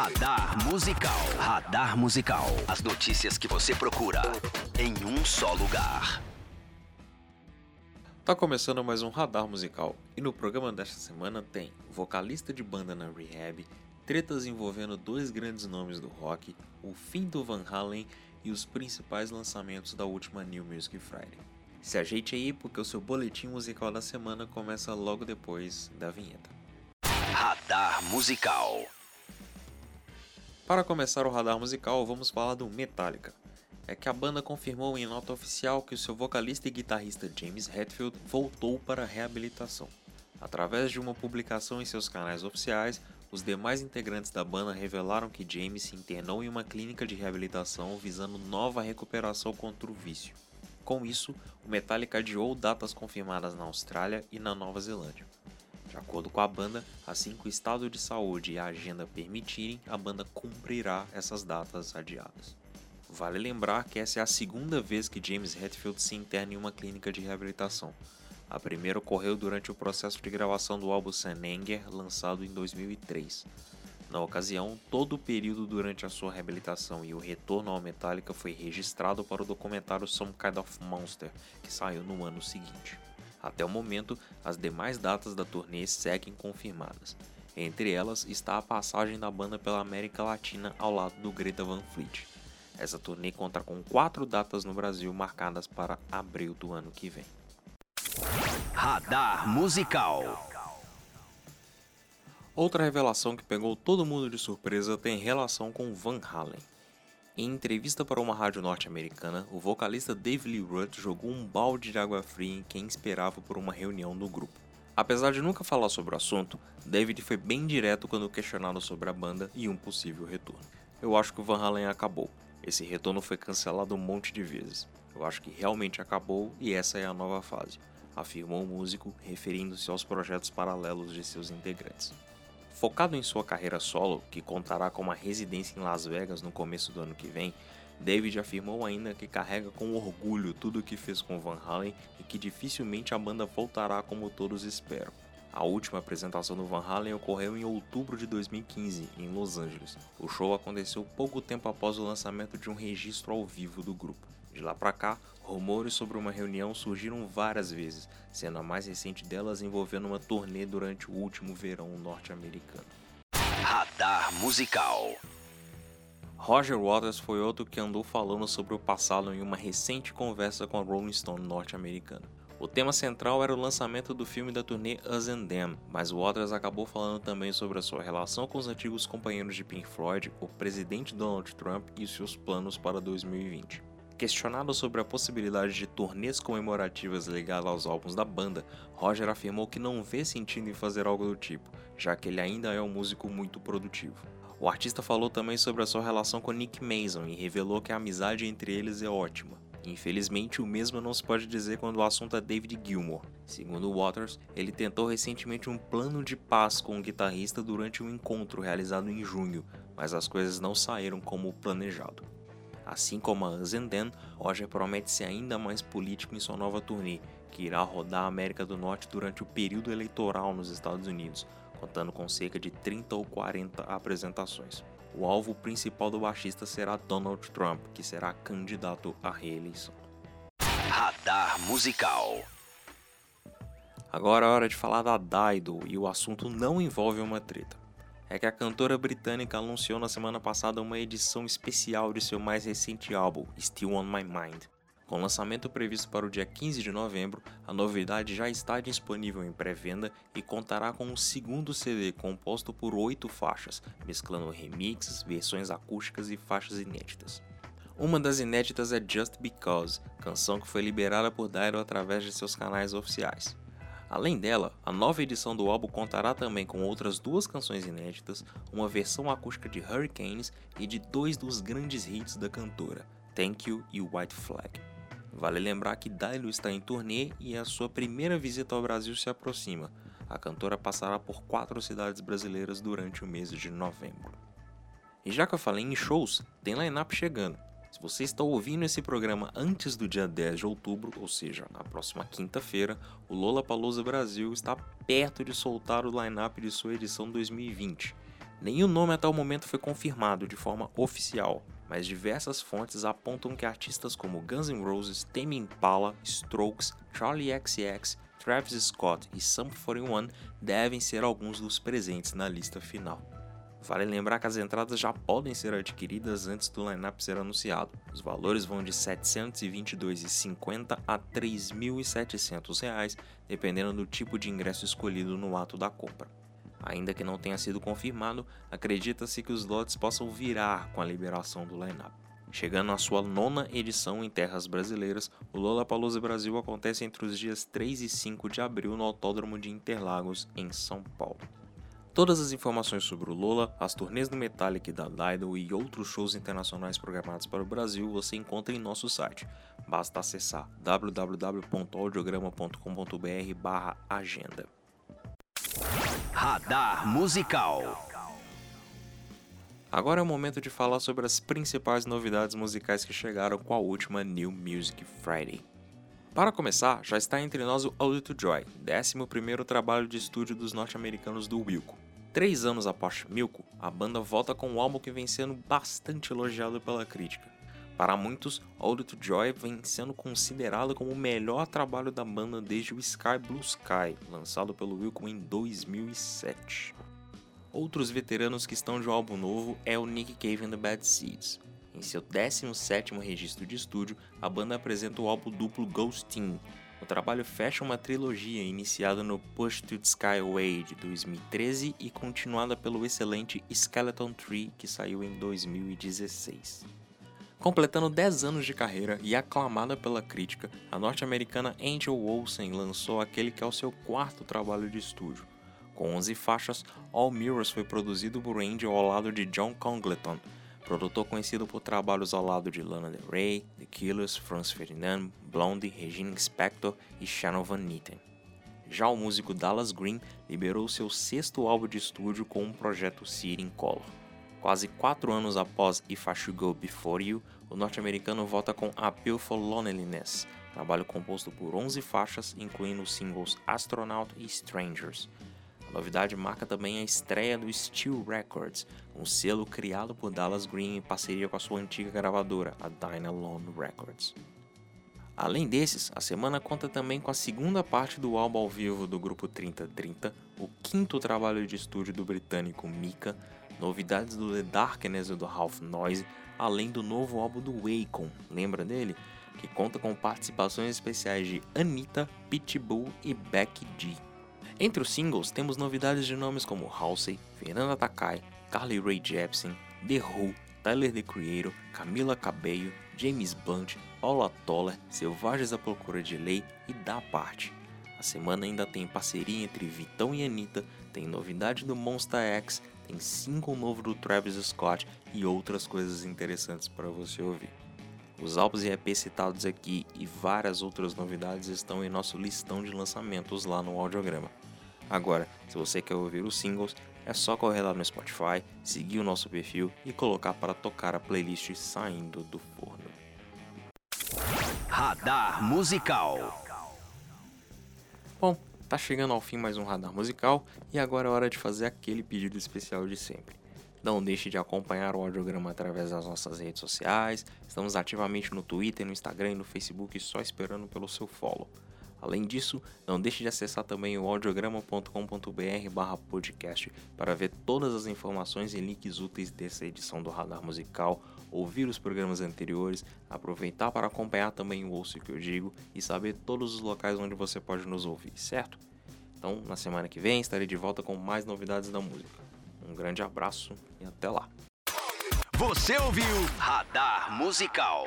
Radar Musical. Radar Musical. As notícias que você procura em um só lugar. Tá começando mais um Radar Musical e no programa desta semana tem vocalista de banda na Rehab, tretas envolvendo dois grandes nomes do rock, o fim do Van Halen e os principais lançamentos da última New Music Friday. Se ajeite aí porque o seu boletim musical da semana começa logo depois da vinheta. Radar Musical. Para começar o radar musical, vamos falar do Metallica. É que a banda confirmou em nota oficial que o seu vocalista e guitarrista James Hetfield voltou para a reabilitação. Através de uma publicação em seus canais oficiais, os demais integrantes da banda revelaram que James se internou em uma clínica de reabilitação visando nova recuperação contra o vício. Com isso, o Metallica adiou datas confirmadas na Austrália e na Nova Zelândia. De acordo com a banda, assim que o estado de saúde e a agenda permitirem, a banda cumprirá essas datas adiadas. Vale lembrar que essa é a segunda vez que James Hetfield se interna em uma clínica de reabilitação. A primeira ocorreu durante o processo de gravação do álbum San lançado em 2003. Na ocasião, todo o período durante a sua reabilitação e o retorno ao Metallica foi registrado para o documentário Some Kind of Monster, que saiu no ano seguinte. Até o momento, as demais datas da turnê seguem confirmadas. Entre elas está a passagem da banda pela América Latina ao lado do Greta Van Fleet. Essa turnê conta com quatro datas no Brasil marcadas para abril do ano que vem. Radar Musical. Outra revelação que pegou todo mundo de surpresa tem relação com Van Halen. Em entrevista para uma rádio norte-americana, o vocalista Dave Lee Roth jogou um balde de água fria em quem esperava por uma reunião do grupo. Apesar de nunca falar sobre o assunto, David foi bem direto quando questionado sobre a banda e um possível retorno. Eu acho que o Van Halen acabou. Esse retorno foi cancelado um monte de vezes. Eu acho que realmente acabou e essa é a nova fase, afirmou o músico, referindo-se aos projetos paralelos de seus integrantes. Focado em sua carreira solo, que contará com uma residência em Las Vegas no começo do ano que vem, David afirmou ainda que carrega com orgulho tudo o que fez com Van Halen e que dificilmente a banda voltará como todos esperam. A última apresentação do Van Halen ocorreu em outubro de 2015, em Los Angeles. O show aconteceu pouco tempo após o lançamento de um registro ao vivo do grupo. De lá para cá, rumores sobre uma reunião surgiram várias vezes, sendo a mais recente delas envolvendo uma turnê durante o último verão norte-americano. Radar Musical. Roger Waters foi outro que andou falando sobre o passado em uma recente conversa com a Rolling Stone norte-americana. O tema central era o lançamento do filme da turnê Us and Them, mas Waters acabou falando também sobre a sua relação com os antigos companheiros de Pink Floyd, o presidente Donald Trump e seus planos para 2020. Questionado sobre a possibilidade de turnês comemorativas ligadas aos álbuns da banda, Roger afirmou que não vê sentido em fazer algo do tipo, já que ele ainda é um músico muito produtivo. O artista falou também sobre a sua relação com Nick Mason e revelou que a amizade entre eles é ótima. Infelizmente, o mesmo não se pode dizer quando o assunto é David Gilmour. Segundo Waters, ele tentou recentemente um plano de paz com o guitarrista durante um encontro realizado em junho, mas as coisas não saíram como planejado. Assim como a Us and Then, Roger promete ser ainda mais político em sua nova turnê, que irá rodar a América do Norte durante o período eleitoral nos Estados Unidos, contando com cerca de 30 ou 40 apresentações. O alvo principal do baixista será Donald Trump, que será candidato à reeleição. Radar Musical. Agora é hora de falar da Dido e o assunto não envolve uma treta é que a cantora britânica anunciou na semana passada uma edição especial de seu mais recente álbum, Still on My Mind. Com lançamento previsto para o dia 15 de novembro, a novidade já está disponível em pré-venda e contará com um segundo CD composto por oito faixas, mesclando remixes, versões acústicas e faixas inéditas. Uma das inéditas é Just Because, canção que foi liberada por Dido através de seus canais oficiais. Além dela, a nova edição do álbum contará também com outras duas canções inéditas, uma versão acústica de Hurricanes e de dois dos grandes hits da cantora, Thank You e White Flag. Vale lembrar que Dailu está em turnê e a sua primeira visita ao Brasil se aproxima. A cantora passará por quatro cidades brasileiras durante o mês de novembro. E já que eu falei em shows, tem line-up chegando. Se você está ouvindo esse programa antes do dia 10 de outubro, ou seja, na próxima quinta-feira, o Lola Palusa Brasil está perto de soltar o line-up de sua edição 2020. Nenhum nome até o momento foi confirmado de forma oficial, mas diversas fontes apontam que artistas como Guns N' Roses, Tame Impala, Strokes, Charlie XCX, Travis Scott e Sum 41 devem ser alguns dos presentes na lista final. Vale lembrar que as entradas já podem ser adquiridas antes do line-up ser anunciado. Os valores vão de R$ 722,50 a R$ 3.700, dependendo do tipo de ingresso escolhido no ato da compra. Ainda que não tenha sido confirmado, acredita-se que os lotes possam virar com a liberação do line-up. Chegando à sua nona edição em terras brasileiras, o Lollapalooza Brasil acontece entre os dias 3 e 5 de abril no Autódromo de Interlagos, em São Paulo. Todas as informações sobre o Lola, as turnês do Metallica e da Dido e outros shows internacionais programados para o Brasil você encontra em nosso site. Basta acessar www.audiograma.com.br/agenda. Radar Musical. Agora é o momento de falar sobre as principais novidades musicais que chegaram com a última New Music Friday. Para começar, já está entre nós o Ode to Joy, 11º trabalho de estúdio dos norte-americanos do Wilco. Três anos após Milko, a banda volta com um álbum que vem sendo bastante elogiado pela crítica. Para muitos, Ode to Joy vem sendo considerado como o melhor trabalho da banda desde o Sky Blue Sky, lançado pelo Wilco em 2007. Outros veteranos que estão de um álbum novo é o Nick Cave and the Bad Seeds. Em seu 17º registro de estúdio, a banda apresenta o álbum duplo Ghostin, o trabalho fecha uma trilogia iniciada no Push to the Skyway de 2013 e continuada pelo excelente Skeleton Tree que saiu em 2016. Completando 10 anos de carreira e aclamada pela crítica, a norte-americana Angel Olsen lançou aquele que é o seu quarto trabalho de estúdio. Com 11 faixas, All Mirrors foi produzido por Angel ao lado de John Congleton, produtor conhecido por trabalhos ao lado de Lana Del Rey, The Killers, Franz Ferdinand, Blondie, Regina Spector e Shannon Van Nitten. Já o músico Dallas Green liberou seu sexto álbum de estúdio com um projeto City Color. Quase quatro anos após If I Should Go Before You, o norte-americano volta com Appeal for Loneliness, trabalho composto por 11 faixas, incluindo os singles Astronaut e Strangers. A novidade marca também a estreia do Steel Records, um selo criado por Dallas Green em parceria com a sua antiga gravadora, a Dynalone Records. Além desses, a semana conta também com a segunda parte do álbum ao vivo do grupo 3030, o quinto trabalho de estúdio do britânico Mika, novidades do The Darkness e do Half Noise, além do novo álbum do Wacom, lembra dele? Que conta com participações especiais de Anitta, Pitbull e Becky G. Entre os singles temos novidades de nomes como Halsey, Fernanda Takai, Carly Rae Jepsen, The Who, Tyler The Creator, Camila Cabello, James Blunt, Paula Toller, Selvagens à Procura de Lei e Da Parte. A semana ainda tem parceria entre Vitão e Anitta, tem novidade do Monster X, tem single novo do Travis Scott e outras coisas interessantes para você ouvir. Os álbuns e EPs citados aqui e várias outras novidades estão em nosso listão de lançamentos lá no Audiograma. Agora, se você quer ouvir os singles, é só correr lá no Spotify, seguir o nosso perfil e colocar para tocar a playlist saindo do forno. Radar Musical. Bom, tá chegando ao fim mais um radar musical e agora é hora de fazer aquele pedido especial de sempre. Não deixe de acompanhar o audiograma através das nossas redes sociais. Estamos ativamente no Twitter, no Instagram e no Facebook só esperando pelo seu follow. Além disso, não deixe de acessar também o audiograma.com.br podcast para ver todas as informações e links úteis dessa edição do Radar Musical, ouvir os programas anteriores, aproveitar para acompanhar também o Ouço que eu digo e saber todos os locais onde você pode nos ouvir, certo? Então, na semana que vem estarei de volta com mais novidades da música. Um grande abraço e até lá. Você ouviu Radar Musical.